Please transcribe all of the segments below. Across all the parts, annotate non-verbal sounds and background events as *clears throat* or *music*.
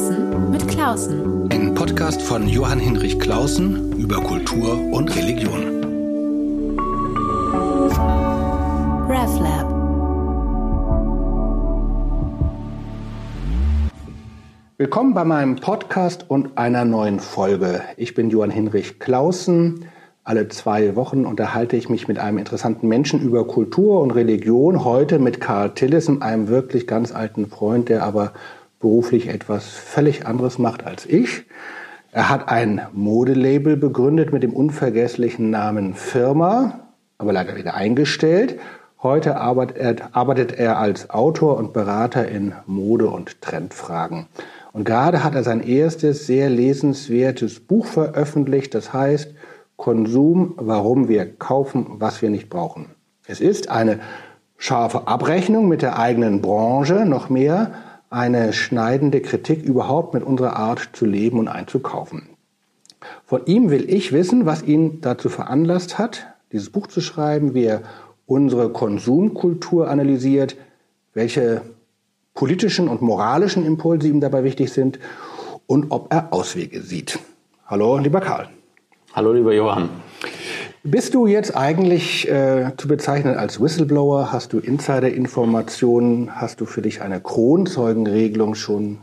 Klausen mit Klausen. Ein Podcast von Johann Hinrich Klausen über Kultur und Religion. RevLab. Willkommen bei meinem Podcast und einer neuen Folge. Ich bin Johann Hinrich Klausen. Alle zwei Wochen unterhalte ich mich mit einem interessanten Menschen über Kultur und Religion. Heute mit Karl Tillison, einem wirklich ganz alten Freund, der aber beruflich etwas völlig anderes macht als ich. Er hat ein Modelabel begründet mit dem unvergesslichen Namen Firma, aber leider wieder eingestellt. Heute arbeitet er als Autor und Berater in Mode- und Trendfragen. Und gerade hat er sein erstes sehr lesenswertes Buch veröffentlicht, das heißt Konsum, warum wir kaufen, was wir nicht brauchen. Es ist eine scharfe Abrechnung mit der eigenen Branche, noch mehr eine schneidende Kritik überhaupt mit unserer Art zu leben und einzukaufen. Von ihm will ich wissen, was ihn dazu veranlasst hat, dieses Buch zu schreiben, wie er unsere Konsumkultur analysiert, welche politischen und moralischen Impulse ihm dabei wichtig sind und ob er Auswege sieht. Hallo, lieber Karl. Hallo, lieber Johann. Bist du jetzt eigentlich äh, zu bezeichnen als Whistleblower? Hast du Insider-Informationen? Hast du für dich eine Kronzeugenregelung schon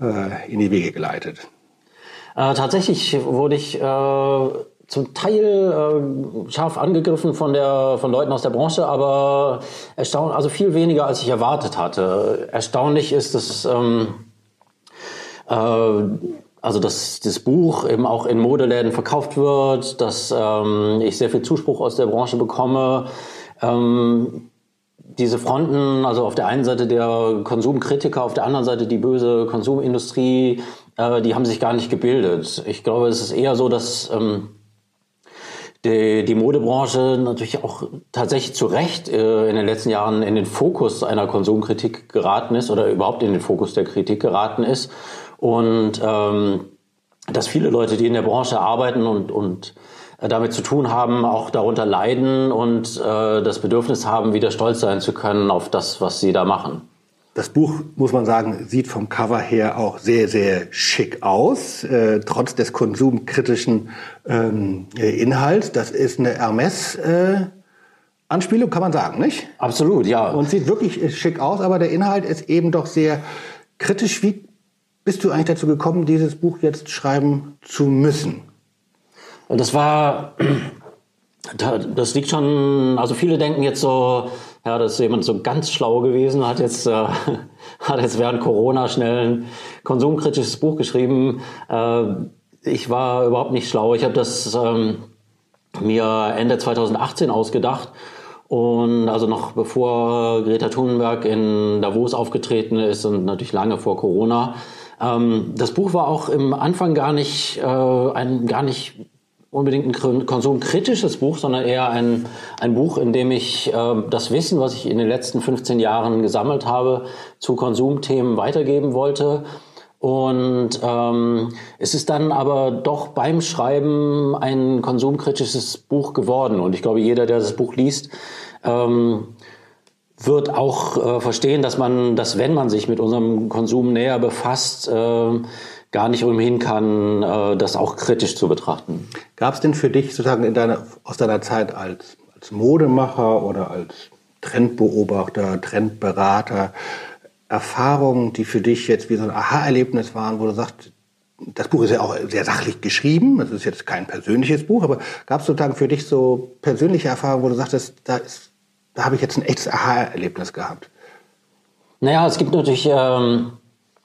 äh, in die Wege geleitet? Äh, tatsächlich wurde ich äh, zum Teil äh, scharf angegriffen von der von Leuten aus der Branche, aber erstaunlich, also viel weniger als ich erwartet hatte. Erstaunlich ist, dass ähm, äh, also dass das Buch eben auch in Modeläden verkauft wird, dass ähm, ich sehr viel Zuspruch aus der Branche bekomme. Ähm, diese Fronten, also auf der einen Seite der Konsumkritiker, auf der anderen Seite die böse Konsumindustrie, äh, die haben sich gar nicht gebildet. Ich glaube, es ist eher so, dass ähm, die, die Modebranche natürlich auch tatsächlich zu Recht äh, in den letzten Jahren in den Fokus einer Konsumkritik geraten ist oder überhaupt in den Fokus der Kritik geraten ist. Und ähm, dass viele Leute, die in der Branche arbeiten und, und äh, damit zu tun haben, auch darunter leiden und äh, das Bedürfnis haben, wieder stolz sein zu können auf das, was sie da machen. Das Buch, muss man sagen, sieht vom Cover her auch sehr, sehr schick aus, äh, trotz des konsumkritischen ähm, Inhalts. Das ist eine Hermes. Äh, Anspielung kann man sagen, nicht? Absolut, ja. Und sieht wirklich schick aus, aber der Inhalt ist eben doch sehr kritisch. Wie bist du eigentlich dazu gekommen, dieses Buch jetzt schreiben zu müssen? Das war, das liegt schon, also viele denken jetzt so, ja, das ist jemand so ganz schlau gewesen, hat jetzt, äh, *laughs* hat jetzt während Corona schnell ein konsumkritisches Buch geschrieben. Äh, ich war überhaupt nicht schlau. Ich habe das ähm, mir Ende 2018 ausgedacht. Und also noch bevor Greta Thunberg in Davos aufgetreten ist und natürlich lange vor Corona. Ähm, das Buch war auch im Anfang gar nicht, äh, ein, gar nicht unbedingt ein konsumkritisches Buch, sondern eher ein, ein Buch, in dem ich äh, das Wissen, was ich in den letzten 15 Jahren gesammelt habe, zu Konsumthemen weitergeben wollte. Und ähm, es ist dann aber doch beim Schreiben ein konsumkritisches Buch geworden. Und ich glaube, jeder, der das Buch liest, ähm, wird auch äh, verstehen, dass man, dass wenn man sich mit unserem Konsum näher befasst, äh, gar nicht umhin kann, äh, das auch kritisch zu betrachten. Gab es denn für dich sozusagen in deiner, aus deiner Zeit als, als Modemacher oder als Trendbeobachter, Trendberater Erfahrungen, die für dich jetzt wie so ein Aha-Erlebnis waren, wo du sagst, das Buch ist ja auch sehr sachlich geschrieben, das ist jetzt kein persönliches Buch, aber gab es sozusagen für dich so persönliche Erfahrungen, wo du sagtest, da, da habe ich jetzt ein echtes Aha-Erlebnis gehabt? Naja, es gibt natürlich, ähm,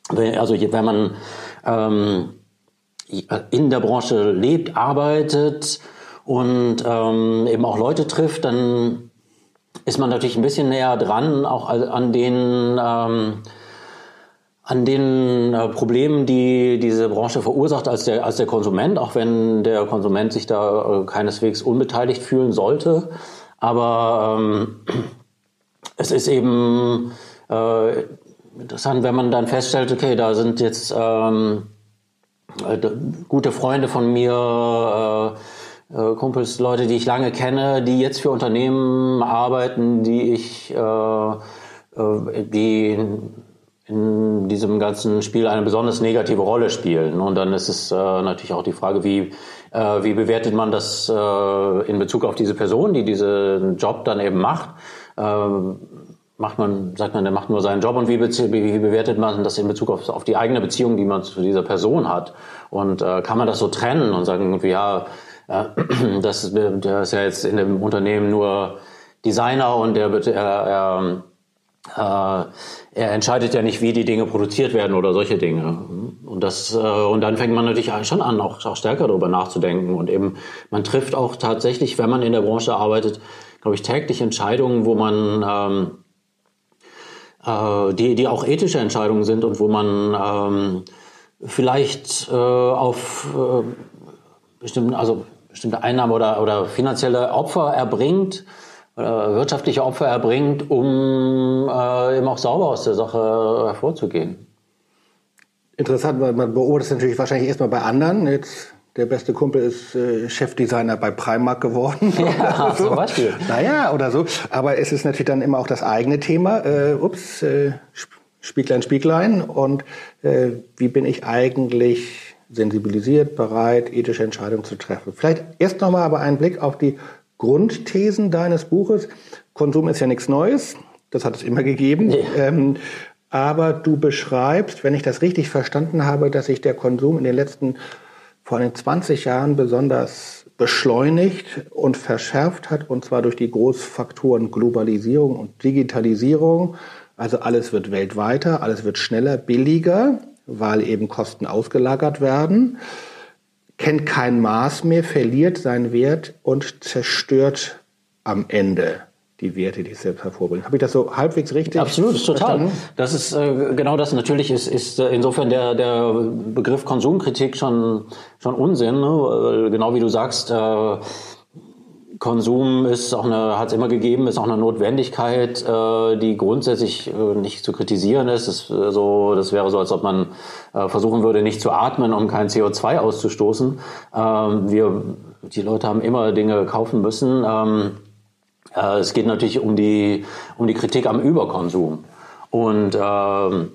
also wenn man ähm, in der Branche lebt, arbeitet und ähm, eben auch Leute trifft, dann ist man natürlich ein bisschen näher dran, auch an den ähm, an den äh, Problemen, die diese Branche verursacht als der, als der Konsument, auch wenn der Konsument sich da äh, keineswegs unbeteiligt fühlen sollte. Aber ähm, es ist eben äh, interessant, wenn man dann feststellt, okay, da sind jetzt ähm, äh, gute Freunde von mir, äh, äh, Kumpels, Leute, die ich lange kenne, die jetzt für Unternehmen arbeiten, die ich, äh, äh die in diesem ganzen Spiel eine besonders negative Rolle spielen. Und dann ist es äh, natürlich auch die Frage, wie, äh, wie bewertet man das äh, in Bezug auf diese Person, die diesen Job dann eben macht. Ähm, macht man, sagt man, der macht nur seinen Job und wie, wie bewertet man das in Bezug auf, auf, die eigene Beziehung, die man zu dieser Person hat? Und äh, kann man das so trennen und sagen, ja, äh, *clears throat* das, der ist ja jetzt in dem Unternehmen nur Designer und der, er, er äh, er entscheidet ja nicht, wie die Dinge produziert werden oder solche Dinge. Und das äh, und dann fängt man natürlich schon an, auch, auch stärker darüber nachzudenken und eben man trifft auch tatsächlich, wenn man in der Branche arbeitet, glaube ich, täglich Entscheidungen, wo man ähm, äh, die die auch ethische Entscheidungen sind und wo man ähm, vielleicht äh, auf äh, bestimmten also bestimmte Einnahmen oder oder finanzielle Opfer erbringt wirtschaftliche Opfer erbringt, um äh, eben auch sauber aus der Sache hervorzugehen. Interessant, weil man beobachtet natürlich wahrscheinlich erstmal bei anderen. Jetzt der beste Kumpel ist äh, Chefdesigner bei Primark geworden. Ja, *laughs* so. zum Beispiel. Naja, oder so. Aber es ist natürlich dann immer auch das eigene Thema. Äh, ups, äh, Spieglein, Spieglein. Und äh, wie bin ich eigentlich sensibilisiert, bereit, ethische Entscheidungen zu treffen? Vielleicht erst nochmal aber einen Blick auf die Grundthesen deines Buches. Konsum ist ja nichts Neues, das hat es immer gegeben. Nee. Ähm, aber du beschreibst, wenn ich das richtig verstanden habe, dass sich der Konsum in den letzten vor allem 20 Jahren besonders beschleunigt und verschärft hat, und zwar durch die Großfaktoren Globalisierung und Digitalisierung. Also alles wird weltweiter, alles wird schneller, billiger, weil eben Kosten ausgelagert werden kennt kein Maß mehr, verliert seinen Wert und zerstört am Ende die Werte, die es selbst hervorbringen. Habe ich das so halbwegs richtig Absolut, total. Verstanden? Das ist äh, genau das. Natürlich ist, ist äh, insofern der, der Begriff Konsumkritik schon, schon Unsinn. Ne? Genau wie du sagst, äh, Konsum ist auch eine, hat es immer gegeben, ist auch eine Notwendigkeit, äh, die grundsätzlich äh, nicht zu kritisieren ist. Das, äh, so, das wäre so, als ob man äh, versuchen würde, nicht zu atmen, um kein CO2 auszustoßen. Ähm, wir, die Leute haben immer Dinge kaufen müssen. Ähm, äh, es geht natürlich um die, um die Kritik am Überkonsum. Und ähm,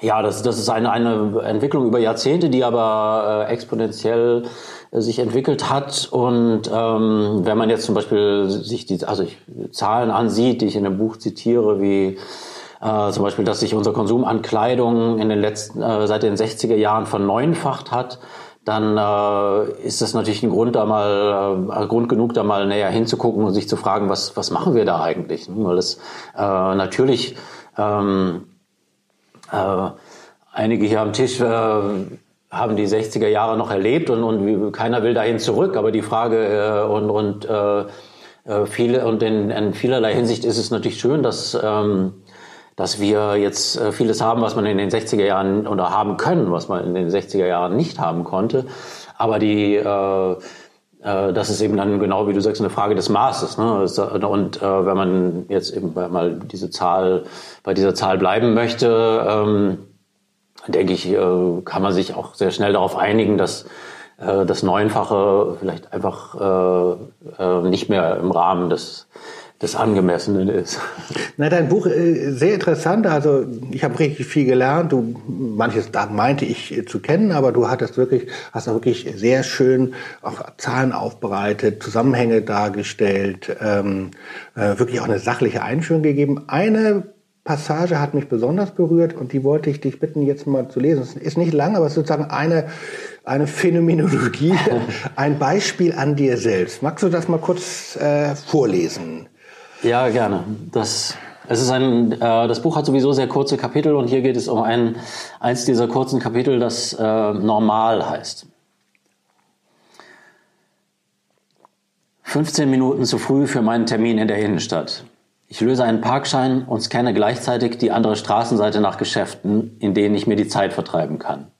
ja, das, das ist eine, eine Entwicklung über Jahrzehnte, die aber äh, exponentiell sich entwickelt hat. Und ähm, wenn man jetzt zum Beispiel sich die also ich, Zahlen ansieht, die ich in dem Buch zitiere, wie äh, zum Beispiel, dass sich unser Konsum an Kleidung in den letzten, äh, seit den 60er Jahren verneunfacht hat, dann äh, ist das natürlich ein Grund, da mal äh, Grund genug, da mal näher hinzugucken und sich zu fragen, was was machen wir da eigentlich? Weil das äh, natürlich ähm, äh, einige hier am Tisch äh, haben die 60er Jahre noch erlebt und, und keiner will dahin zurück. Aber die Frage äh, und, und äh, äh, viele und in, in vielerlei Hinsicht ist es natürlich schön, dass ähm, dass wir jetzt äh, vieles haben, was man in den 60er Jahren oder haben können, was man in den 60er Jahren nicht haben konnte. Aber die äh, äh, das ist eben dann genau wie du sagst eine Frage des Maßes. Ne? Und äh, wenn man jetzt eben mal diese Zahl bei dieser Zahl bleiben möchte, ähm, denke ich, äh, kann man sich auch sehr schnell darauf einigen, dass äh, das Neunfache vielleicht einfach äh, nicht mehr im Rahmen des des Angemessenen ist. *laughs* Na, dein Buch ist sehr interessant. Also ich habe richtig viel gelernt. Du manches da meinte ich zu kennen, aber du hattest wirklich, hast auch wirklich sehr schön auch Zahlen aufbereitet, Zusammenhänge dargestellt, ähm, äh, wirklich auch eine sachliche Einführung gegeben. Eine Passage hat mich besonders berührt und die wollte ich dich bitten, jetzt mal zu lesen. Es ist nicht lang, aber es ist sozusagen eine, eine Phänomenologie, *laughs* ein Beispiel an dir selbst. Magst du das mal kurz äh, vorlesen? Ja, gerne. Das, es ist ein, äh, das Buch hat sowieso sehr kurze Kapitel und hier geht es um ein, eins dieser kurzen Kapitel, das äh, Normal heißt. 15 Minuten zu früh für meinen Termin in der Innenstadt. Ich löse einen Parkschein und scanne gleichzeitig die andere Straßenseite nach Geschäften, in denen ich mir die Zeit vertreiben kann.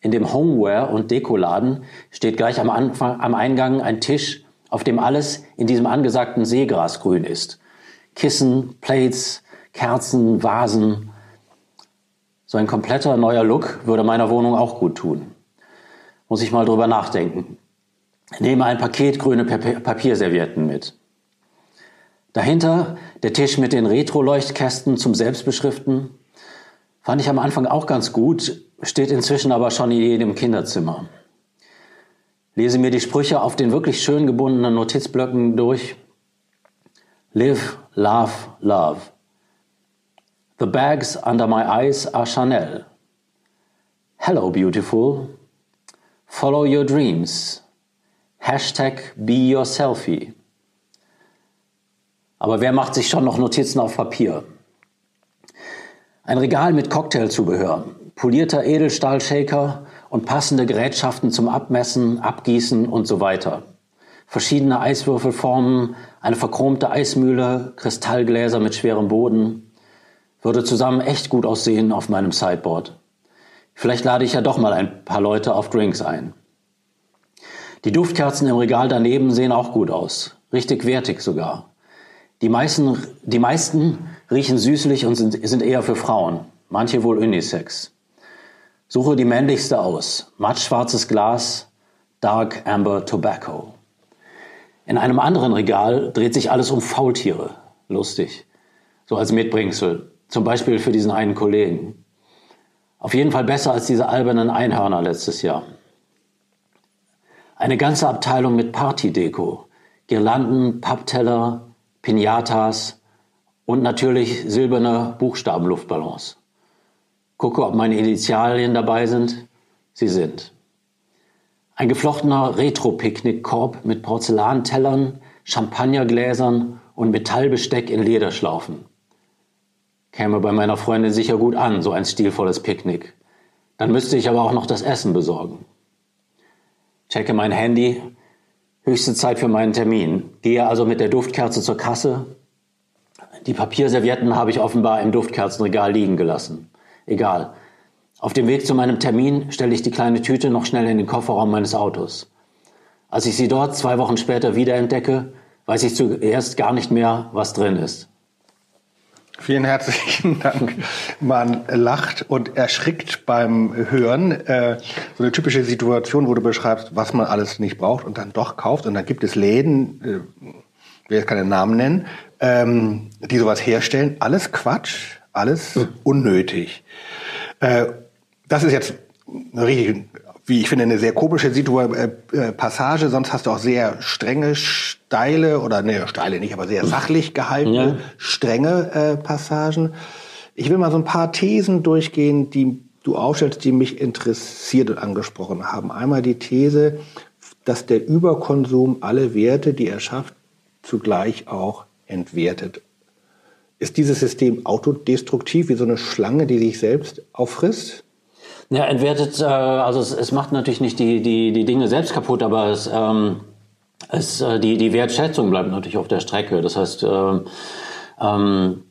In dem Homeware- und Dekoladen steht gleich am, Anfang, am Eingang ein Tisch, auf dem alles in diesem angesagten Seegrasgrün ist. Kissen, Plates, Kerzen, Vasen. So ein kompletter neuer Look würde meiner Wohnung auch gut tun. Muss ich mal drüber nachdenken. Nehme ein Paket grüne Papierservietten mit. Dahinter der Tisch mit den Retro-Leuchtkästen zum Selbstbeschriften, Fand ich am Anfang auch ganz gut, steht inzwischen aber schon in jedem Kinderzimmer. Lese mir die Sprüche auf den wirklich schön gebundenen Notizblöcken durch. Live, love, love. The bags under my eyes are Chanel. Hello, beautiful. Follow your dreams. Hashtag be your selfie. Aber wer macht sich schon noch Notizen auf Papier? Ein Regal mit Cocktailzubehör, polierter Edelstahlshaker und passende Gerätschaften zum Abmessen, Abgießen und so weiter. Verschiedene Eiswürfelformen, eine verchromte Eismühle, Kristallgläser mit schwerem Boden. Würde zusammen echt gut aussehen auf meinem Sideboard. Vielleicht lade ich ja doch mal ein paar Leute auf Drinks ein. Die Duftkerzen im Regal daneben sehen auch gut aus. Richtig wertig sogar. Die meisten, die meisten riechen süßlich und sind, sind eher für Frauen, manche wohl Unisex. Suche die männlichste aus. Mattschwarzes Glas, Dark Amber Tobacco. In einem anderen Regal dreht sich alles um Faultiere. Lustig. So als Mitbringsel. Zum Beispiel für diesen einen Kollegen. Auf jeden Fall besser als diese albernen Einhörner letztes Jahr. Eine ganze Abteilung mit Partydeko. Girlanden, Pappteller, Pinatas und natürlich silberne Buchstabenluftballons. Gucke, ob meine Initialien dabei sind. Sie sind. Ein geflochtener Retro-Picknickkorb mit Porzellantellern, Champagnergläsern und Metallbesteck in Lederschlaufen. Käme bei meiner Freundin sicher gut an, so ein stilvolles Picknick. Dann müsste ich aber auch noch das Essen besorgen. Checke mein Handy, Höchste Zeit für meinen Termin. Gehe also mit der Duftkerze zur Kasse. Die Papierservietten habe ich offenbar im Duftkerzenregal liegen gelassen. Egal. Auf dem Weg zu meinem Termin stelle ich die kleine Tüte noch schnell in den Kofferraum meines Autos. Als ich sie dort zwei Wochen später wiederentdecke, weiß ich zuerst gar nicht mehr, was drin ist. Vielen herzlichen Dank. Man lacht und erschrickt beim Hören. Äh, so eine typische Situation, wo du beschreibst, was man alles nicht braucht und dann doch kauft. Und dann gibt es Läden, äh, ich will jetzt keine Namen nennen, ähm, die sowas herstellen. Alles Quatsch, alles unnötig. Äh, das ist jetzt richtig wie ich finde, eine sehr komische Situ äh, äh, Passage. Sonst hast du auch sehr strenge, steile oder ne, steile nicht, aber sehr sachlich gehaltene, ja. strenge äh, Passagen. Ich will mal so ein paar Thesen durchgehen, die du aufstellst, die mich interessiert und angesprochen haben. Einmal die These, dass der Überkonsum alle Werte, die er schafft, zugleich auch entwertet. Ist dieses System autodestruktiv wie so eine Schlange, die sich selbst auffrisst? Ja, entwertet, äh, also es, es macht natürlich nicht die, die, die Dinge selbst kaputt, aber es, ähm, es, äh, die, die Wertschätzung bleibt natürlich auf der Strecke. Das heißt, äh, ähm,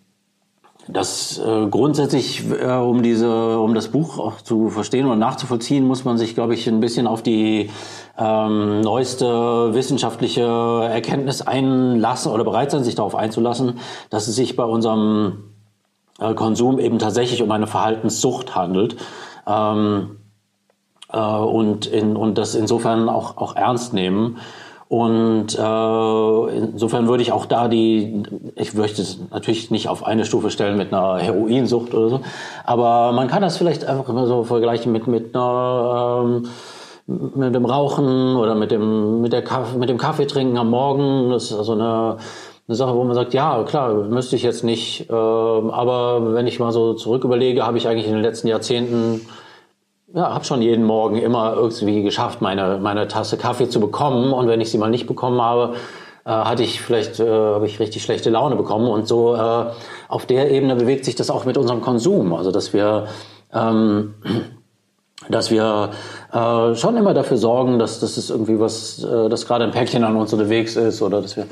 das äh, grundsätzlich, äh, um diese, um das Buch auch zu verstehen und nachzuvollziehen, muss man sich, glaube ich, ein bisschen auf die ähm, neueste wissenschaftliche Erkenntnis einlassen oder bereit sein, sich darauf einzulassen, dass es sich bei unserem äh, Konsum eben tatsächlich um eine Verhaltenssucht handelt. Ähm, äh, und, in, und das insofern auch, auch ernst nehmen. Und äh, insofern würde ich auch da die, ich möchte es natürlich nicht auf eine Stufe stellen mit einer Heroinsucht oder so, aber man kann das vielleicht einfach immer so vergleichen mit, mit einer, ähm, mit dem Rauchen oder mit dem, mit der Kaffee, mit dem Kaffee trinken am Morgen. Das ist also eine, eine Sache, wo man sagt, ja, klar, müsste ich jetzt nicht, äh, aber wenn ich mal so zurück überlege, habe ich eigentlich in den letzten Jahrzehnten, ja, habe schon jeden Morgen immer irgendwie geschafft, meine, meine Tasse Kaffee zu bekommen. Und wenn ich sie mal nicht bekommen habe, äh, hatte ich vielleicht, äh, habe ich richtig schlechte Laune bekommen. Und so äh, auf der Ebene bewegt sich das auch mit unserem Konsum, also dass wir ähm, *clears throat* dass wir äh, schon immer dafür sorgen, dass das ist irgendwie was, äh, dass gerade ein Päckchen an uns unterwegs ist oder dass wir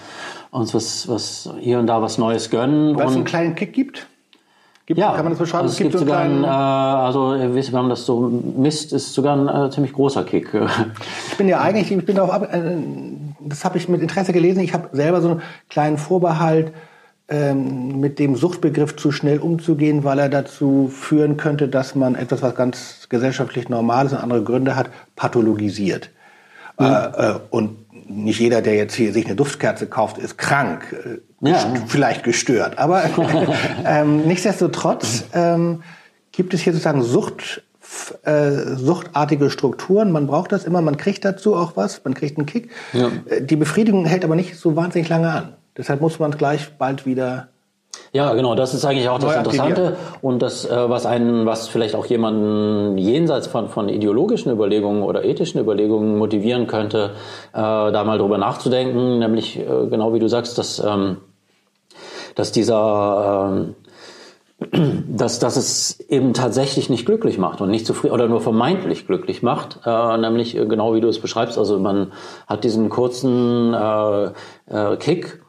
uns was, was hier und da was Neues gönnen. Was einen kleinen Kick gibt? Gibt, ja, kann man das beschreiben? Also es, es gibt, gibt sogar einen, äh, also wir haben das so misst, ist sogar ein äh, ziemlich großer Kick. *laughs* ich bin ja eigentlich, ich bin darauf ab, äh, das habe ich mit Interesse gelesen. Ich habe selber so einen kleinen Vorbehalt, ähm, mit dem Suchtbegriff zu schnell umzugehen, weil er dazu führen könnte, dass man etwas, was ganz gesellschaftlich normal ist und andere Gründe hat, pathologisiert. Mhm. Äh, äh, und nicht jeder, der jetzt hier sich eine Duftkerze kauft, ist krank, äh, ja. vielleicht gestört. Aber *laughs* ähm, nichtsdestotrotz ähm, Gibt es hier sozusagen Sucht, äh, suchtartige Strukturen? Man braucht das immer, man kriegt dazu auch was, man kriegt einen Kick. Ja. Äh, die Befriedigung hält aber nicht so wahnsinnig lange an. Deshalb muss man gleich bald wieder ja, genau, das ist eigentlich auch das Interessante und das, äh, was einen, was vielleicht auch jemanden jenseits von, von ideologischen Überlegungen oder ethischen Überlegungen motivieren könnte, äh, da mal drüber nachzudenken, nämlich äh, genau wie du sagst, dass, ähm, dass dieser äh, *clears throat* dass, dass es eben tatsächlich nicht glücklich macht und nicht zufrieden oder nur vermeintlich glücklich macht, äh, nämlich äh, genau wie du es beschreibst. Also man hat diesen kurzen äh, äh, Kick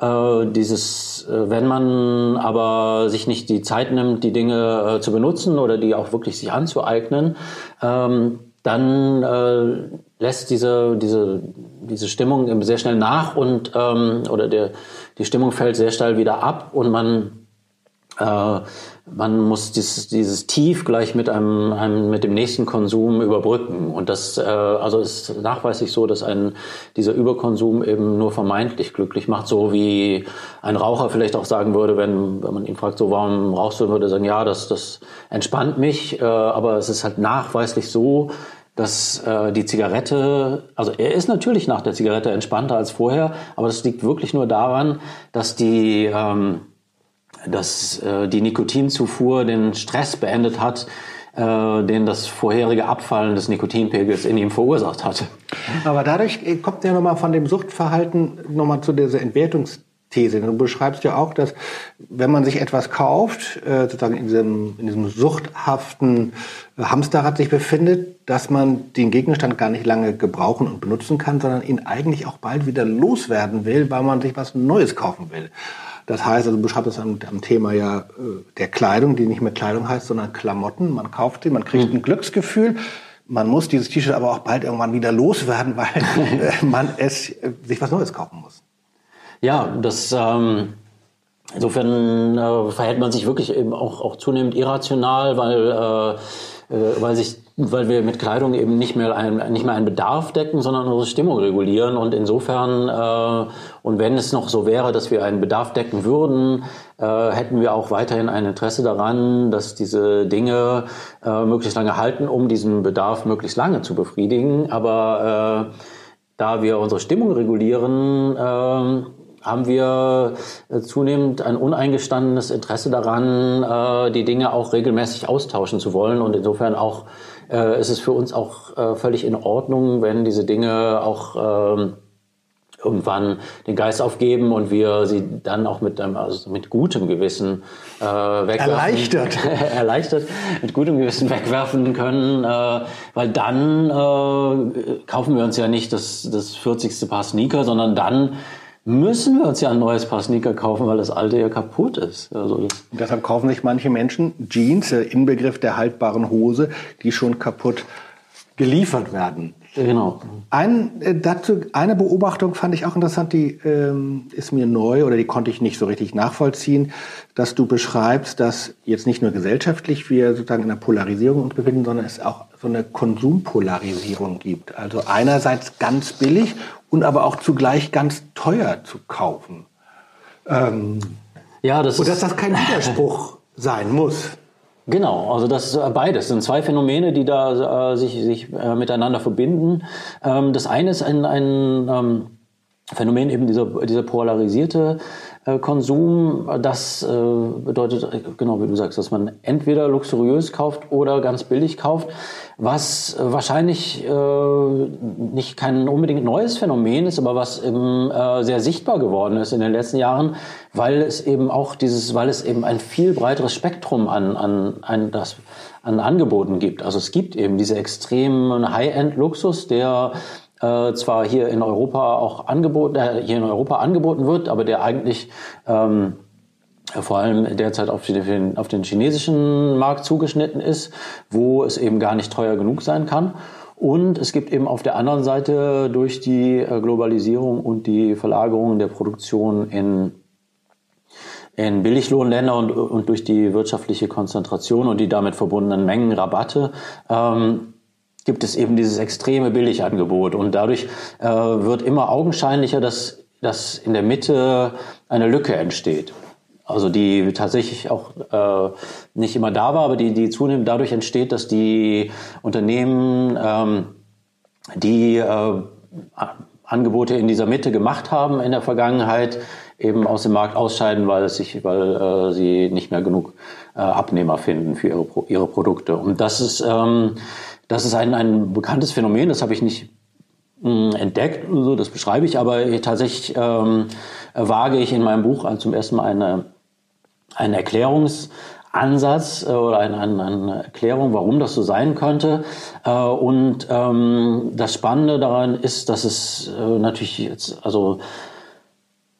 äh, dieses, äh, wenn man aber sich nicht die Zeit nimmt, die Dinge äh, zu benutzen oder die auch wirklich sich anzueignen, ähm, dann äh, lässt diese, diese, diese Stimmung sehr schnell nach und ähm, oder der, die Stimmung fällt sehr schnell wieder ab und man äh, man muss dieses, dieses Tief gleich mit einem, einem mit dem nächsten Konsum überbrücken. Und das äh, also ist nachweislich so, dass ein dieser Überkonsum eben nur vermeintlich glücklich macht, so wie ein Raucher vielleicht auch sagen würde, wenn, wenn man ihn fragt, so warum rauchst du, würde er sagen, ja, das, das entspannt mich, äh, aber es ist halt nachweislich so, dass äh, die Zigarette, also er ist natürlich nach der Zigarette entspannter als vorher, aber das liegt wirklich nur daran, dass die ähm, dass äh, die Nikotinzufuhr den Stress beendet hat, äh, den das vorherige Abfallen des Nikotinpegels in ihm verursacht hatte. Aber dadurch äh, kommt ja nochmal von dem Suchtverhalten nochmal zu dieser Entwertungsthese. Du beschreibst ja auch, dass wenn man sich etwas kauft, äh, sozusagen in diesem, in diesem suchthaften äh, Hamsterrad sich befindet, dass man den Gegenstand gar nicht lange gebrauchen und benutzen kann, sondern ihn eigentlich auch bald wieder loswerden will, weil man sich was Neues kaufen will. Das heißt, also du beschreibst das am, am Thema ja äh, der Kleidung, die nicht mehr Kleidung heißt, sondern Klamotten. Man kauft sie, man kriegt mhm. ein Glücksgefühl. Man muss dieses T-Shirt aber auch bald irgendwann wieder loswerden, weil *laughs* äh, man es äh, sich was Neues kaufen muss. Ja, das ähm, insofern äh, verhält man sich wirklich eben auch, auch zunehmend irrational, weil äh, weil sich weil wir mit Kleidung eben nicht mehr, ein, nicht mehr einen Bedarf decken, sondern unsere Stimmung regulieren. Und insofern, äh, und wenn es noch so wäre, dass wir einen Bedarf decken würden, äh, hätten wir auch weiterhin ein Interesse daran, dass diese Dinge äh, möglichst lange halten, um diesen Bedarf möglichst lange zu befriedigen. Aber äh, da wir unsere Stimmung regulieren, äh, haben wir äh, zunehmend ein uneingestandenes Interesse daran, äh, die Dinge auch regelmäßig austauschen zu wollen und insofern auch äh, ist es für uns auch völlig in Ordnung, wenn diese Dinge auch ähm, irgendwann den Geist aufgeben und wir sie dann auch mit, einem, also mit gutem Gewissen äh, wegwerfen. Erleichtert. *laughs* erleichtert, mit gutem Gewissen wegwerfen können, äh, weil dann äh, kaufen wir uns ja nicht das, das 40. Paar Sneaker, sondern dann müssen wir uns ja ein neues Paar Sneaker kaufen, weil das alte ja kaputt ist. Also deshalb kaufen sich manche Menschen Jeans, der Inbegriff der haltbaren Hose, die schon kaputt geliefert werden. Genau. Ein, äh, dazu, eine Beobachtung fand ich auch interessant, die ähm, ist mir neu oder die konnte ich nicht so richtig nachvollziehen, dass du beschreibst, dass jetzt nicht nur gesellschaftlich wir sozusagen in einer Polarisierung uns befinden, sondern es auch so eine Konsumpolarisierung gibt. Also einerseits ganz billig und aber auch zugleich ganz teuer zu kaufen. Ähm, ja, das und dass das kein Widerspruch *laughs* sein muss. Genau, also das ist beides. Das sind zwei Phänomene, die da äh, sich, sich äh, miteinander verbinden. Ähm, das eine ist ein, ein ähm, Phänomen eben dieser, dieser polarisierte äh, Konsum, das äh, bedeutet, äh, genau wie du sagst, dass man entweder luxuriös kauft oder ganz billig kauft, was wahrscheinlich nicht kein unbedingt neues Phänomen ist, aber was eben sehr sichtbar geworden ist in den letzten Jahren, weil es eben auch dieses, weil es eben ein viel breiteres Spektrum an, an, an, das, an Angeboten gibt. Also es gibt eben diese extremen High-End-Luxus, der äh, zwar hier in Europa auch angeboten, äh, hier in Europa angeboten wird, aber der eigentlich ähm, vor allem derzeit auf den, auf den chinesischen Markt zugeschnitten ist, wo es eben gar nicht teuer genug sein kann. Und es gibt eben auf der anderen Seite durch die äh, Globalisierung und die Verlagerung der Produktion in, in Billiglohnländer und, und durch die wirtschaftliche Konzentration und die damit verbundenen Mengenrabatte ähm, gibt es eben dieses extreme Billigangebot. Und dadurch äh, wird immer augenscheinlicher, dass, dass in der Mitte eine Lücke entsteht. also die tatsächlich auch äh, nicht immer da war, aber die, die zunehmend dadurch entsteht, dass die Unternehmen, ähm, die äh, Angebote in dieser Mitte gemacht haben in der Vergangenheit, eben aus dem Markt ausscheiden, weil es sich, weil äh, sie nicht mehr genug äh, Abnehmer finden für ihre, ihre Produkte. Und das ist, ähm, das ist ein, ein bekanntes Phänomen, das habe ich nicht mh, hm, entdeckt, so, das beschreibe ich, aber tatsächlich ähm, wage ich in meinem Buch zum ersten Mal eine, einen Erklärungsansatz äh, oder eine, eine, Erklärung, warum das so sein könnte. Äh, und ähm, das Spannende daran ist, dass es äh, natürlich jetzt, also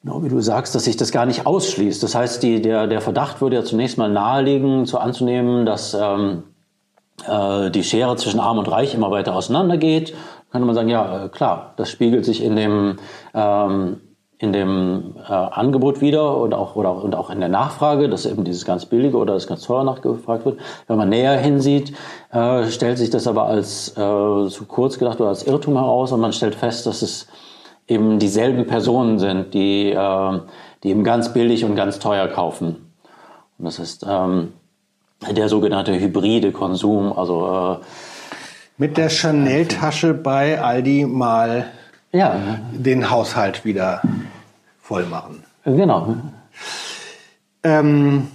wie du sagst, dass sich das gar nicht ausschließt. Das heißt, die, der, der Verdacht würde ja zunächst mal nahelegen, zu anzunehmen, dass ähm, äh, die Schere zwischen Arm und Reich immer weiter auseinandergeht. Könnte man sagen, ja, klar, das spiegelt sich in dem ähm, in dem äh, Angebot wieder und auch, oder, und auch in der Nachfrage, dass eben dieses ganz billige oder das ganz teure nachgefragt wird. Wenn man näher hinsieht, äh, stellt sich das aber als äh, zu kurz gedacht oder als Irrtum heraus und man stellt fest, dass es eben dieselben Personen sind, die, äh, die eben ganz billig und ganz teuer kaufen. Und das ist ähm, der sogenannte hybride Konsum, also äh, mit der Chanel-Tasche bei Aldi mal ja. den Haushalt wieder voll machen. Genau. Ähm,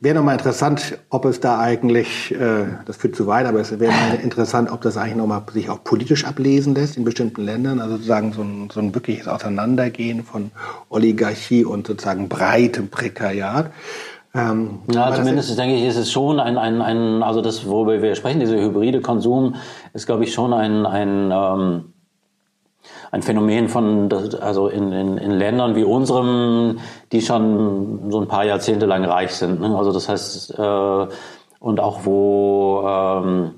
wäre nochmal interessant, ob es da eigentlich, äh, das führt zu weit, aber es wäre interessant, ob das eigentlich nochmal sich auch politisch ablesen lässt in bestimmten Ländern. Also sozusagen so ein, so ein wirkliches Auseinandergehen von Oligarchie und sozusagen breitem Prekariat. Ähm, ja, zumindest denke ich, ist es schon ein, ein, ein, also das, worüber wir sprechen, dieser hybride Konsum, ist, glaube ich, schon ein, ein ähm, ein Phänomen von, also in, in, in Ländern wie unserem, die schon so ein paar Jahrzehnte lang reich sind. Ne? Also das heißt, äh, und auch wo, ähm,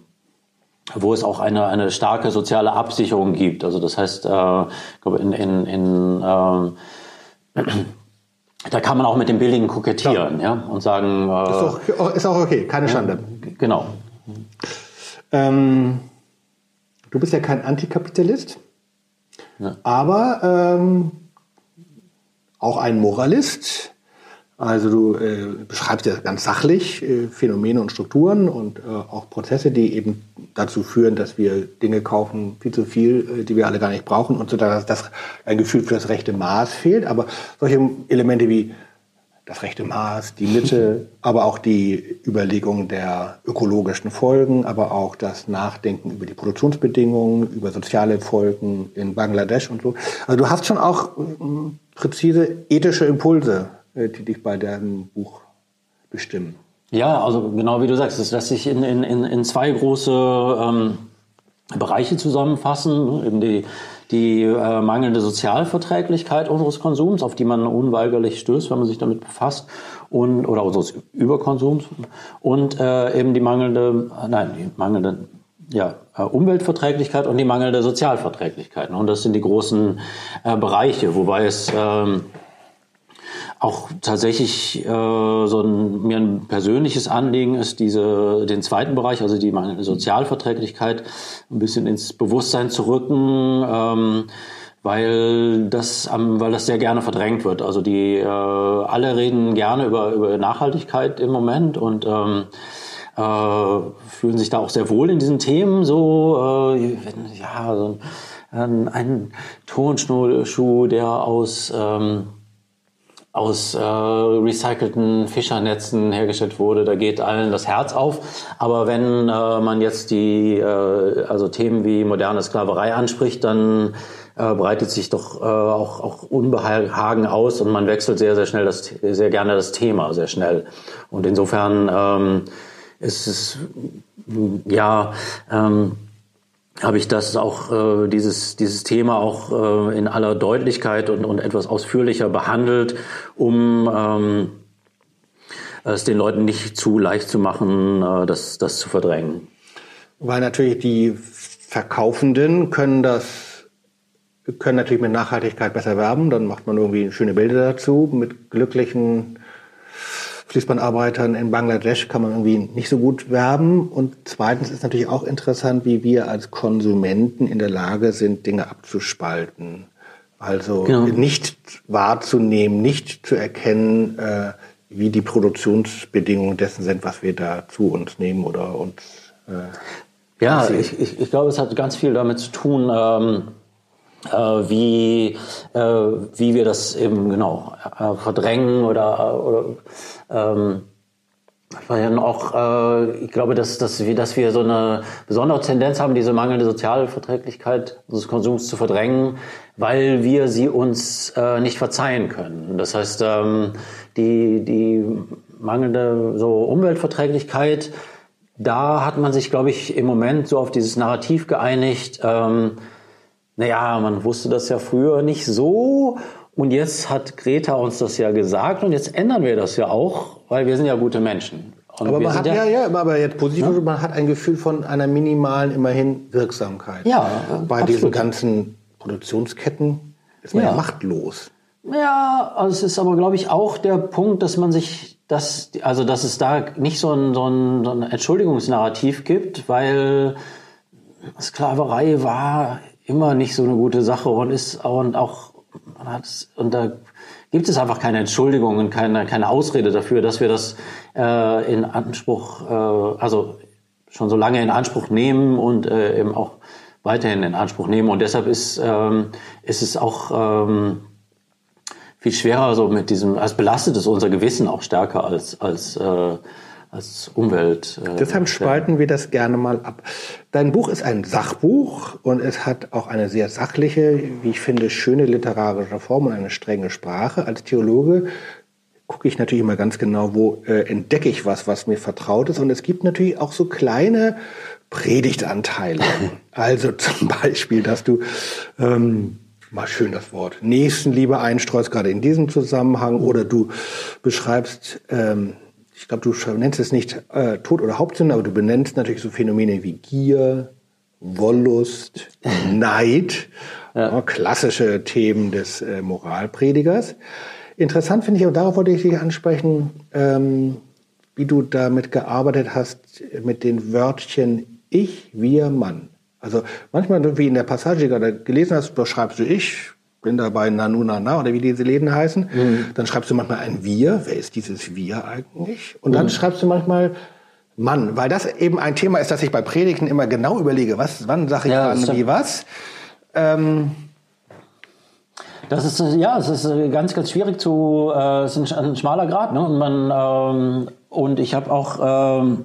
wo es auch eine, eine starke soziale Absicherung gibt. Also das heißt, äh, ich glaube, in, in, in äh, da kann man auch mit dem Billigen kokettieren, ja, ja und sagen. Äh, ist, auch, ist auch okay, keine Schande. genau. Ähm, du bist ja kein Antikapitalist. Aber ähm, auch ein Moralist. Also du äh, beschreibst ja ganz sachlich äh, Phänomene und Strukturen und äh, auch Prozesse, die eben dazu führen, dass wir Dinge kaufen, viel zu viel, äh, die wir alle gar nicht brauchen und so, dass, dass ein Gefühl für das rechte Maß fehlt. Aber solche Elemente wie das rechte Maß, die Mitte, *laughs* aber auch die Überlegung der ökologischen Folgen, aber auch das Nachdenken über die Produktionsbedingungen, über soziale Folgen in Bangladesch und so. Also du hast schon auch äh, präzise ethische Impulse, die dich bei deinem Buch bestimmen. Ja, also genau wie du sagst, das lässt sich in, in, in zwei große ähm, Bereiche zusammenfassen. Eben die die äh, mangelnde Sozialverträglichkeit unseres Konsums, auf die man unweigerlich stößt, wenn man sich damit befasst, und oder unseres Überkonsums und äh, eben die mangelnde, nein, die mangelnde ja, äh, Umweltverträglichkeit und die mangelnde Sozialverträglichkeit. Und das sind die großen äh, Bereiche, wobei es ähm, auch tatsächlich äh, so ein, mir ein persönliches Anliegen ist, diese, den zweiten Bereich, also die Sozialverträglichkeit, ein bisschen ins Bewusstsein zu rücken, ähm, weil das, weil das sehr gerne verdrängt wird. Also die äh, alle reden gerne über, über Nachhaltigkeit im Moment und ähm, äh, fühlen sich da auch sehr wohl in diesen Themen. So äh, ja, so ein, ein Tonschuh, der aus ähm, aus äh, recycelten Fischernetzen hergestellt wurde, da geht allen das Herz auf. Aber wenn äh, man jetzt die äh, also Themen wie moderne Sklaverei anspricht, dann äh, breitet sich doch äh, auch, auch Unbehagen aus und man wechselt sehr, sehr schnell das, sehr gerne das Thema, sehr schnell. Und insofern ähm, ist es ja ähm, habe ich das auch, äh, dieses, dieses Thema auch äh, in aller Deutlichkeit und, und etwas ausführlicher behandelt, um ähm, es den Leuten nicht zu leicht zu machen, äh, das, das zu verdrängen. Weil natürlich die Verkaufenden können das, können natürlich mit Nachhaltigkeit besser werben, dann macht man irgendwie schöne Bilder dazu mit glücklichen Fließbandarbeitern in Bangladesch kann man irgendwie nicht so gut werben. Und zweitens ist natürlich auch interessant, wie wir als Konsumenten in der Lage sind, Dinge abzuspalten. Also genau. nicht wahrzunehmen, nicht zu erkennen, äh, wie die Produktionsbedingungen dessen sind, was wir da zu uns nehmen oder uns. Äh, ja, ich, ich, ich glaube, es hat ganz viel damit zu tun, ähm, äh, wie, äh, wie wir das eben genau äh, verdrängen oder, oder ähm, ja auch, äh, ich glaube, dass, dass, wir, dass wir so eine besondere Tendenz haben, diese mangelnde Sozialverträglichkeit unseres Konsums zu verdrängen, weil wir sie uns äh, nicht verzeihen können. Das heißt, ähm, die, die mangelnde so Umweltverträglichkeit, da hat man sich, glaube ich, im Moment so auf dieses Narrativ geeinigt. Ähm, naja, man wusste das ja früher nicht so und jetzt hat Greta uns das ja gesagt und jetzt ändern wir das ja auch, weil wir sind ja gute Menschen. Und aber man hat ja, ja, aber jetzt positiv, Ja. man hat ein Gefühl von einer minimalen, immerhin Wirksamkeit. Ja, Bei absolut. diesen ganzen Produktionsketten ist man ja, Ja. machtlos. Ja, also es ist aber, glaube ich, auch der Punkt, dass man sich, dass, also dass es da nicht so ein, so ein, so ein Entschuldigungsnarrativ gibt, weil Sklaverei war immer nicht so eine gute Sache und ist und auch und da gibt es einfach keine Entschuldigung und keine, keine Ausrede dafür, dass wir das äh, in Anspruch, äh, also schon so lange in Anspruch nehmen und äh, eben auch weiterhin in Anspruch nehmen. Und deshalb ist, ähm, ist es auch ähm, viel schwerer so mit diesem, als belastet es unser Gewissen auch stärker als, als, äh, als Umwelt. Äh, Deshalb spalten wir das gerne mal ab. Dein Buch ist ein Sachbuch und es hat auch eine sehr sachliche, wie ich finde, schöne literarische Form und eine strenge Sprache. Als Theologe gucke ich natürlich immer ganz genau, wo äh, entdecke ich was, was mir vertraut ist. Und es gibt natürlich auch so kleine Predigtanteile. *laughs* also zum Beispiel, dass du ähm, mal schön das Wort Nächstenliebe einstreust, gerade in diesem Zusammenhang, oder du beschreibst ähm, ich glaube, du nennst es nicht äh, Tod oder Hauptsünde, aber du benennst natürlich so Phänomene wie Gier, Wollust, *laughs* Neid, ja, klassische Themen des äh, Moralpredigers. Interessant finde ich, und darauf wollte ich dich ansprechen, ähm, wie du damit gearbeitet hast mit den Wörtchen ich, wir, Mann. Also manchmal, wie in der Passage, die du gerade gelesen hast, da schreibst du ich, bin dabei Nanu Nana oder wie diese Läden heißen. Dann schreibst du manchmal ein Wir. Wer ist dieses Wir eigentlich? Und dann schreibst du manchmal Mann, weil das eben ein Thema ist, das ich bei Predigten immer genau überlege. Was, wann sage ich Ja, wann wie was? Ähm, Das ist äh, ja, es ist äh, ganz, ganz schwierig zu. Äh, es ist ein, ein schmaler Grad, ne? Und man ähm, und ich habe auch ähm,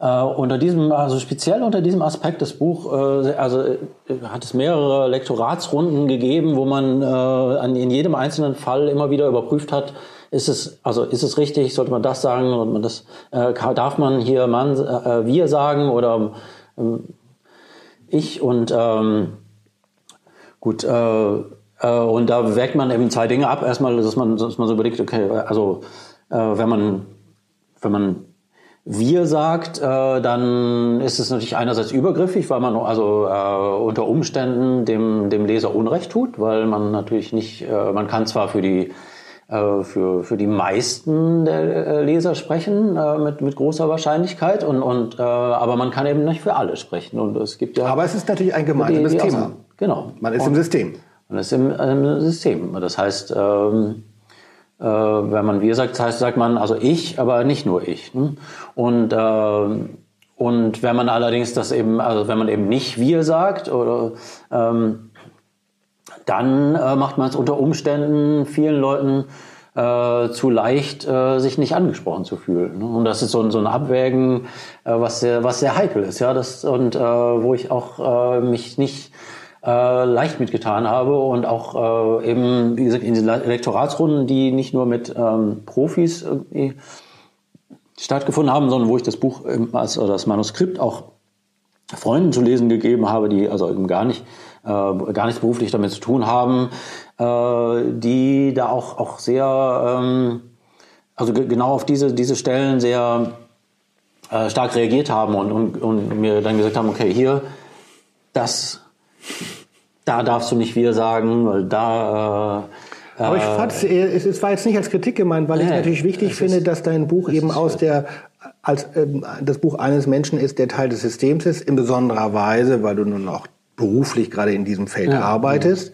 äh, unter diesem, also speziell unter diesem Aspekt des Buch, äh, also äh, hat es mehrere Lektoratsrunden gegeben, wo man äh, an, in jedem einzelnen Fall immer wieder überprüft hat, ist es, also ist es richtig, sollte man das sagen und man das, äh, darf man hier Mann, äh, wir sagen oder ähm, ich und ähm, Gut, äh, äh, und da wägt man eben zwei Dinge ab. Erstmal, dass man, dass man so überlegt, okay, also äh, wenn man wenn man wir sagt, äh, dann ist es natürlich einerseits übergriffig, weil man also äh, unter Umständen dem, dem Leser Unrecht tut, weil man natürlich nicht, äh, man kann zwar für die äh, für, für die meisten der äh, Leser sprechen äh, mit, mit großer Wahrscheinlichkeit und, und aber man kann eben nicht für alle sprechen und es gibt ja aber es ist natürlich ein gemeinsames Thema. Ausnahmen. Genau. Man ist Und- im System. man ist im, im System. Das heißt, ähm, äh, wenn man wir sagt, heißt, sagt man also ich, aber nicht nur ich. Ne? Und ähm, und wenn man allerdings das eben, also wenn man eben nicht wir sagt oder ähm, dann äh, macht man es unter Umständen vielen Leuten äh, zu leicht, äh, sich nicht angesprochen zu fühlen. Ne? Und das ist so, ein- so ein Abwägen, äh, was sehr, was sehr heikel ist, ja. Das und äh, wo ich auch äh, mich nicht äh, leicht mitgetan habe und auch äh, eben, wie gesagt, in den Elektoratsrunden, die nicht nur mit ähm, Profis stattgefunden haben, sondern wo ich das Buch als oder das Manuskript auch Freunden zu lesen gegeben habe, die also eben gar nicht äh, gar nichts beruflich damit zu tun haben, äh, die da auch auch sehr ähm, also ge- genau auf diese diese Stellen sehr äh, stark reagiert haben und, und und mir dann gesagt haben, okay, hier das da darfst du nicht wir sagen, weil da äh, Aber ich fand es, es war jetzt nicht als Kritik gemeint, weil ich Nee, natürlich wichtig finde, dass dein Buch eben aus der als ähm, das Buch eines Menschen ist, der Teil des Systems ist, in besonderer Weise, weil du nun auch beruflich gerade in diesem Feld Ja, arbeitest,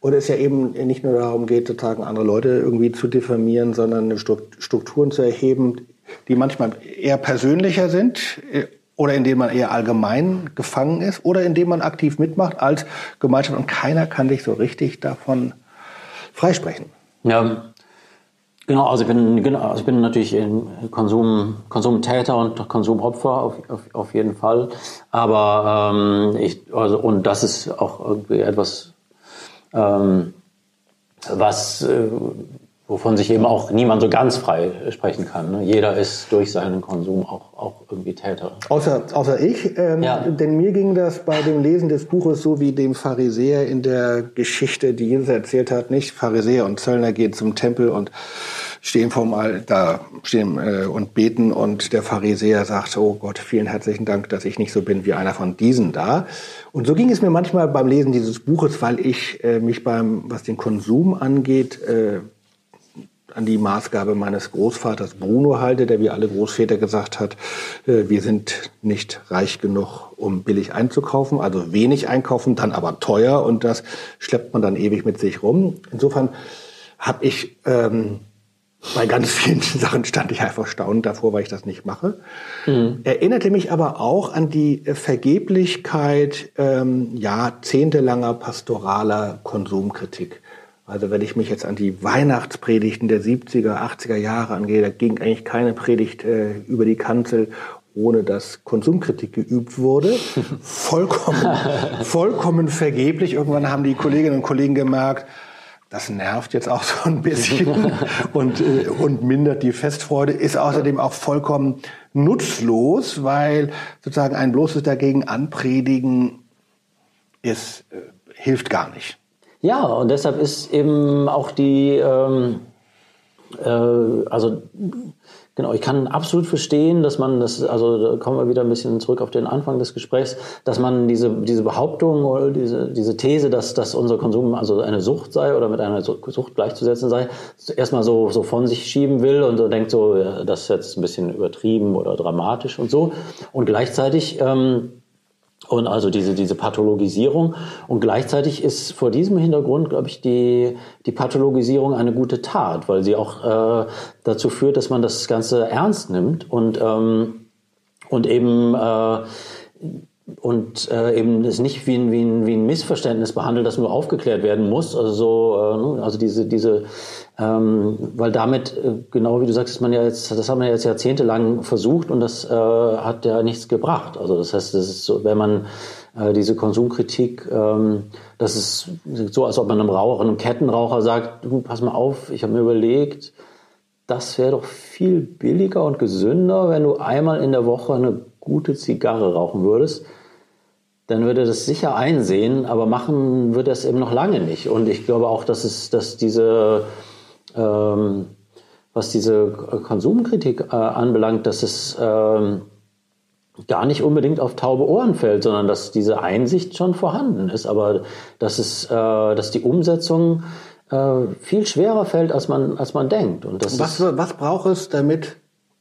Und es ja eben nicht nur darum geht, sozusagen andere Leute irgendwie zu diffamieren, sondern Strukturen zu erheben, die manchmal eher persönlicher sind äh, oder in denen man eher allgemein gefangen ist oder in denen man aktiv mitmacht als Gemeinschaft und keiner kann sich so richtig davon freisprechen. Ja, genau. Also ich bin, genau, also ich bin natürlich Konsum, Konsumtäter und Konsumopfer auf, auf, auf jeden Fall. Aber ähm, ich, also, und das ist auch irgendwie etwas, ähm, was äh, wovon sich eben auch niemand so ganz frei sprechen kann. Ne? Jeder ist durch seinen Konsum auch, auch irgendwie Täter. Außer, außer ich, ähm, ja. denn mir ging das bei dem Lesen des Buches so wie dem Pharisäer in der Geschichte, die Jesus erzählt hat, nicht? Pharisäer und Zöllner gehen zum Tempel und stehen vom da stehen äh, und beten und der Pharisäer sagt, oh Gott, vielen herzlichen Dank, dass ich nicht so bin wie einer von diesen da. Und so ging es mir manchmal beim Lesen dieses Buches, weil ich äh, mich beim, was den Konsum angeht, äh, an die Maßgabe meines Großvaters Bruno halte, der wie alle Großväter gesagt hat, äh, wir sind nicht reich genug, um billig einzukaufen, also wenig einkaufen, dann aber teuer und das schleppt man dann ewig mit sich rum. Insofern habe ich ähm, bei ganz vielen *laughs* Sachen stand ich einfach staunend davor, weil ich das nicht mache. Mhm. Erinnerte mich aber auch an die Vergeblichkeit ähm, jahrzehntelanger pastoraler Konsumkritik. Also wenn ich mich jetzt an die Weihnachtspredigten der 70er, 80er Jahre angehe, da ging eigentlich keine Predigt äh, über die Kanzel, ohne dass Konsumkritik geübt wurde. *laughs* Vollkommen, vollkommen vergeblich. Irgendwann haben die Kolleginnen und Kollegen gemerkt, das nervt jetzt auch so ein bisschen *laughs* und, äh, und mindert die Festfreude, ist außerdem auch vollkommen nutzlos, weil sozusagen ein bloßes dagegen anpredigen ist, äh, hilft gar nicht. Ja, und deshalb ist eben auch die, ähm, äh, also genau, ich kann absolut verstehen, dass man das, also da kommen wir wieder ein bisschen zurück auf den Anfang des Gesprächs, dass man diese, diese Behauptung oder diese, diese These, dass, dass unser Konsum also eine Sucht sei oder mit einer Sucht gleichzusetzen sei, erstmal so, so von sich schieben will und so denkt so, das ist jetzt ein bisschen übertrieben oder dramatisch und so. Und gleichzeitig ähm, und also diese, diese Pathologisierung. Und gleichzeitig ist vor diesem Hintergrund, glaube ich, die, die Pathologisierung eine gute Tat, weil sie auch äh, dazu führt, dass man das Ganze ernst nimmt und, ähm, und eben äh, und äh, eben es nicht wie ein, wie, ein, wie ein Missverständnis behandelt, das nur aufgeklärt werden muss. Also so, äh, ne, also diese, diese ähm, weil damit, äh, genau wie du sagst, ist man ja jetzt, das haben wir jetzt jahrzehntelang versucht und das äh, hat ja nichts gebracht. Also das heißt, das ist so, wenn man äh, diese Konsumkritik, ähm, das ist so, als ob man einem Raucher, einem Kettenraucher sagt, du, pass mal auf, ich habe mir überlegt, das wäre doch viel billiger und gesünder, wenn du einmal in der Woche eine gute Zigarre rauchen würdest dann würde das sicher einsehen, aber machen wird das eben noch lange nicht. Und ich glaube auch, dass es, dass diese ähm, was diese Konsumkritik äh, anbelangt, dass es ähm, gar nicht unbedingt auf taube Ohren fällt, sondern dass diese Einsicht schon vorhanden ist, aber dass es, äh, dass die Umsetzung äh, viel schwerer fällt, als man, als man denkt. Und das was, was braucht es, damit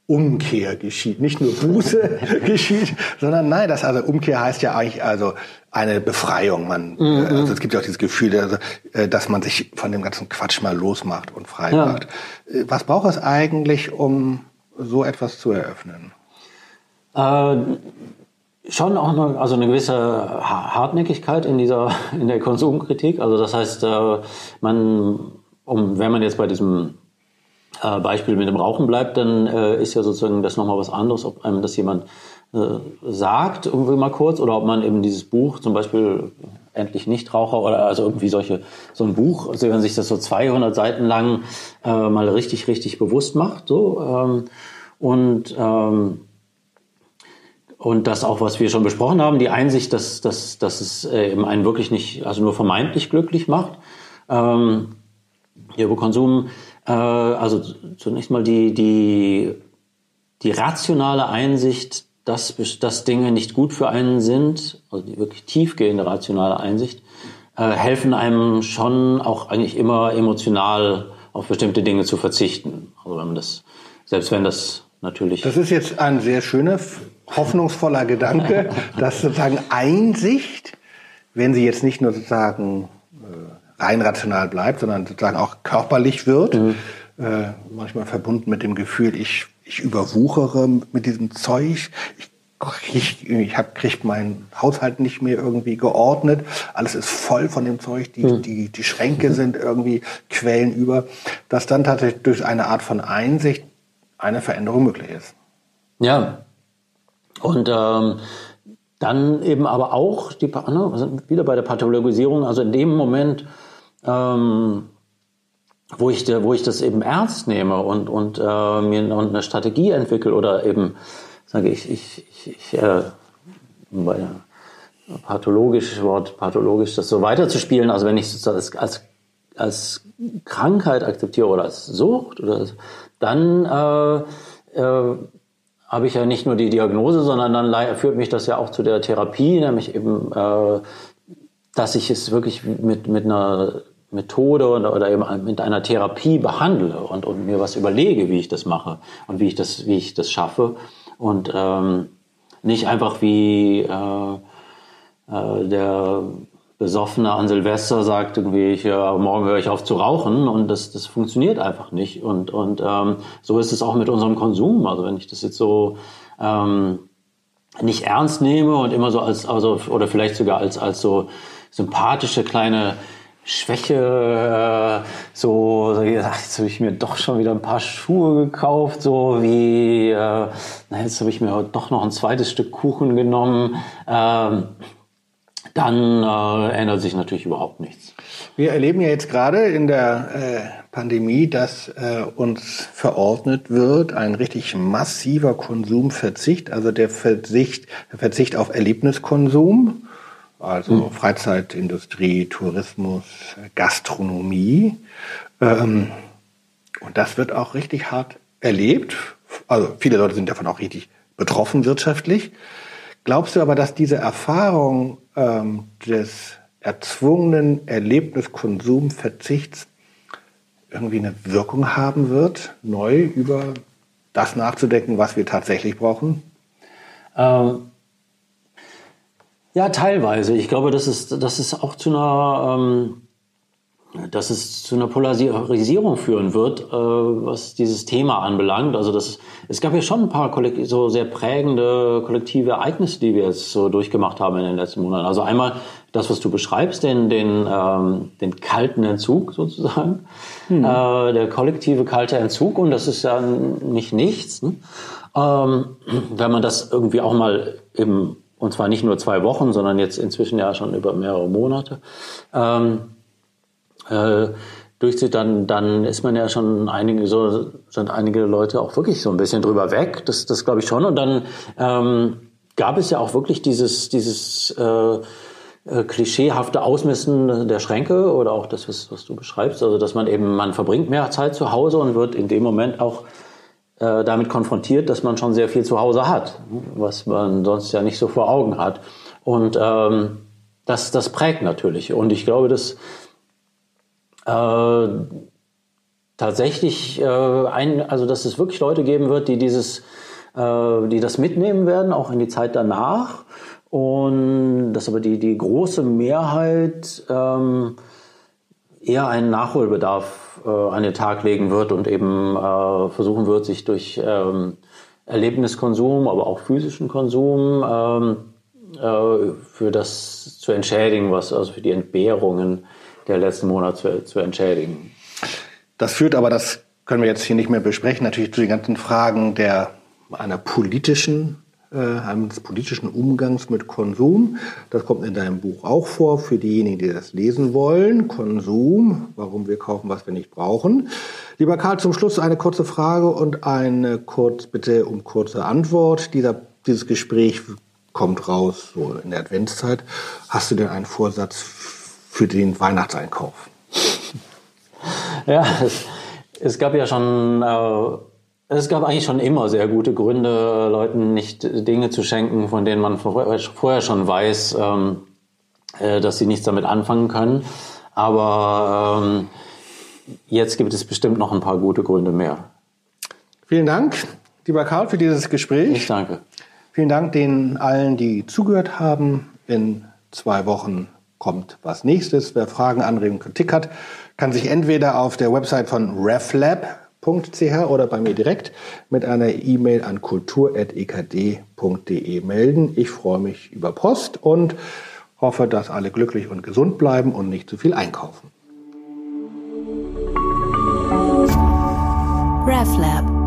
Umkehr geschieht. Nicht nur Buße *laughs* geschieht, sondern nein, das also Umkehr heißt ja eigentlich also eine Befreiung. Man, mhm. also es gibt ja auch dieses Gefühl, also, äh, dass man sich von dem ganzen Quatsch mal losmacht und frei ja. macht. Äh, was braucht es eigentlich, um so etwas zu eröffnen? Äh, schon auch eine, also eine gewisse Hartnäckigkeit in dieser in der Konsumkritik. Also das heißt, man, um, wenn man jetzt bei diesem äh, Beispiel mit dem Rauchen bleibt, dann äh, ist ja sozusagen das nochmal was anderes, ob einem das jemand äh, sagt, irgendwie mal kurz, oder ob man eben dieses Buch, zum Beispiel endlich Nichtraucher oder also irgendwie solche, so ein Buch, also wenn sich das so 200 Seiten lang äh, mal richtig, richtig bewusst macht, so, ähm, und, ähm, und das auch, was wir schon besprochen haben, die Einsicht, dass, dass, dass es äh, eben einen wirklich nicht, also nur vermeintlich glücklich macht. Ähm, Konsum also zunächst mal die, die, die rationale Einsicht, dass, dass Dinge nicht gut für einen sind, also die wirklich tiefgehende rationale Einsicht, äh, helfen einem schon auch eigentlich immer emotional auf bestimmte Dinge zu verzichten. Also wenn man das, selbst wenn das natürlich. Das ist jetzt ein sehr schöner, hoffnungsvoller Gedanke, *laughs* dass sozusagen Einsicht, wenn sie jetzt nicht nur sozusagen rein rational bleibt, sondern sozusagen auch körperlich wird. Mhm. Äh, manchmal verbunden mit dem Gefühl, ich, ich überwuchere mit diesem Zeug. Ich krieg, ich hab, krieg meinen Haushalt nicht mehr irgendwie geordnet. Alles ist voll von dem Zeug. Die, mhm. die, die Schränke sind irgendwie Quellen über. Dass dann tatsächlich durch eine Art von Einsicht eine Veränderung möglich ist. Ja. Und ähm, dann eben aber auch die, ne, wieder bei der Pathologisierung, also in dem Moment, ähm, wo, ich, wo ich das eben ernst nehme und, und äh, mir eine Strategie entwickle oder eben sage ich, ich, ich, ich äh, bei pathologisch Wort pathologisch das so weiterzuspielen, also wenn ich das als, als, als Krankheit akzeptiere oder als Sucht oder dann äh, äh, habe ich ja nicht nur die Diagnose, sondern dann führt mich das ja auch zu der Therapie, nämlich eben, äh, dass ich es wirklich mit, mit einer Methode oder, oder eben mit einer Therapie behandle und, und mir was überlege, wie ich das mache und wie ich das, wie ich das schaffe. Und ähm, nicht einfach wie äh, äh, der Besoffene an Silvester sagt irgendwie, ich, ja, morgen höre ich auf zu rauchen und das, das funktioniert einfach nicht. Und, und ähm, so ist es auch mit unserem Konsum. Also wenn ich das jetzt so ähm, nicht ernst nehme und immer so als, also, oder vielleicht sogar als, als so sympathische kleine Schwäche, äh, so, so jetzt habe ich mir doch schon wieder ein paar Schuhe gekauft, so wie, äh, jetzt habe ich mir doch noch ein zweites Stück Kuchen genommen. Ähm, dann äh, ändert sich natürlich überhaupt nichts. Wir erleben ja jetzt gerade in der äh, Pandemie, dass äh, uns verordnet wird, ein richtig massiver Konsumverzicht, also der Verzicht, der Verzicht auf Erlebniskonsum, also mhm. Freizeitindustrie, Tourismus, Gastronomie. Ähm, und das wird auch richtig hart erlebt. Also viele Leute sind davon auch richtig betroffen wirtschaftlich. Glaubst du aber, dass diese Erfahrung ähm, des erzwungenen Erlebniskonsumverzichts irgendwie eine Wirkung haben wird, neu über das nachzudenken, was wir tatsächlich brauchen? Ähm, ja, teilweise. Ich glaube, dass es, dass es auch zu einer ähm, dass es zu einer Polarisierung führen wird, äh, was dieses Thema anbelangt. Also das, es gab ja schon ein paar so sehr prägende kollektive Ereignisse, die wir jetzt so durchgemacht haben in den letzten Monaten. Also einmal das, was du beschreibst, den, den, ähm, den kalten Entzug sozusagen, hm. äh, der kollektive kalte Entzug. Und das ist ja nicht nichts. Ne? Ähm, wenn man das irgendwie auch mal im, und zwar nicht nur zwei Wochen, sondern jetzt inzwischen ja schon über mehrere Monate, ähm, äh, durchzieht, dann, dann ist man ja schon einige, so sind einige Leute auch wirklich so ein bisschen drüber weg. Das, das glaube ich schon. Und dann ähm, gab es ja auch wirklich dieses, dieses äh, äh, klischeehafte Ausmessen der Schränke oder auch das, was, was du beschreibst. Also, dass man eben, man verbringt mehr Zeit zu Hause und wird in dem Moment auch äh, damit konfrontiert, dass man schon sehr viel zu Hause hat, was man sonst ja nicht so vor Augen hat. Und ähm, das, das prägt natürlich. Und ich glaube, dass äh, tatsächlich äh, ein, also dass es wirklich Leute geben wird, die dieses, äh, die das mitnehmen werden, auch in die Zeit danach. Und dass aber die, die große Mehrheit ähm, eher einen Nachholbedarf äh, an den Tag legen wird und eben äh, versuchen wird, sich durch ähm, Erlebniskonsum, aber auch physischen Konsum ähm, äh, für das zu entschädigen, was also für die Entbehrungen der letzten Monate zu, zu entschädigen. Das führt aber, das können wir jetzt hier nicht mehr besprechen, natürlich zu den ganzen Fragen der einer politischen eines politischen Umgangs mit Konsum. Das kommt in deinem Buch auch vor, für diejenigen, die das lesen wollen. Konsum, warum wir kaufen, was wir nicht brauchen. Lieber Karl, zum Schluss eine kurze Frage und eine kurz, bitte um kurze Antwort. Dieser, dieses Gespräch kommt raus so in der Adventszeit. Hast du denn einen Vorsatz für den Weihnachtseinkauf? *laughs* Ja, es, es gab ja schon, äh, es gab eigentlich schon immer sehr gute Gründe, Leuten nicht Dinge zu schenken, von denen man vorher schon weiß, ähm, äh, dass sie nichts damit anfangen können. Aber ähm, jetzt gibt es bestimmt noch ein paar gute Gründe mehr. Vielen Dank, lieber Karl, für dieses Gespräch. Ich danke. Vielen Dank den allen, die zugehört haben. In zwei Wochen kommt was nächstes. Wer Fragen, Anregungen, Kritik hat, kann sich entweder auf der Website von reflab.ch oder bei mir direkt mit einer E-Mail an kultur.ekd.de melden. Ich freue mich über Post und hoffe, dass alle glücklich und gesund bleiben und nicht zu viel einkaufen. RefLab